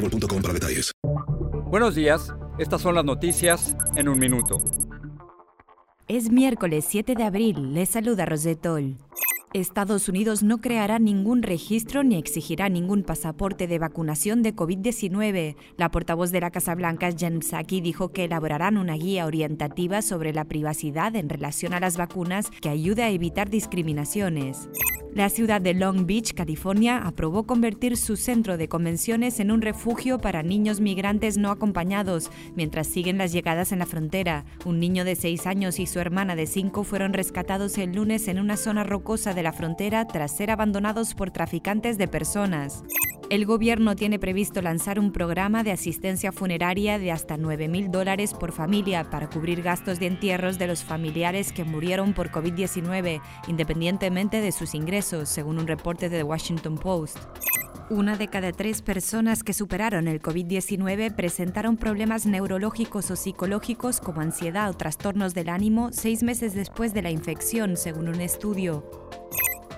boostmobile.com para detalles. Buenos días, estas son las noticias en un minuto. Es miércoles 7 de abril, les saluda Rosetol. Estados Unidos no creará ningún registro ni exigirá ningún pasaporte de vacunación de COVID-19. La portavoz de la Casa Blanca, Jen Psaki, dijo que elaborarán una guía orientativa sobre la privacidad en relación a las vacunas que ayude a evitar discriminaciones. La ciudad de Long Beach, California, aprobó convertir su centro de convenciones en un refugio para niños migrantes no acompañados, mientras siguen las llegadas en la frontera. Un niño de 6 años y su hermana de 5 fueron rescatados el lunes en una zona rocosa de la frontera tras ser abandonados por traficantes de personas. El gobierno tiene previsto lanzar un programa de asistencia funeraria de hasta 9 mil dólares por familia para cubrir gastos de entierros de los familiares que murieron por COVID-19, independientemente de sus ingresos, según un reporte de The Washington Post. Una de cada tres personas que superaron el COVID-19 presentaron problemas neurológicos o psicológicos como ansiedad o trastornos del ánimo seis meses después de la infección, según un estudio.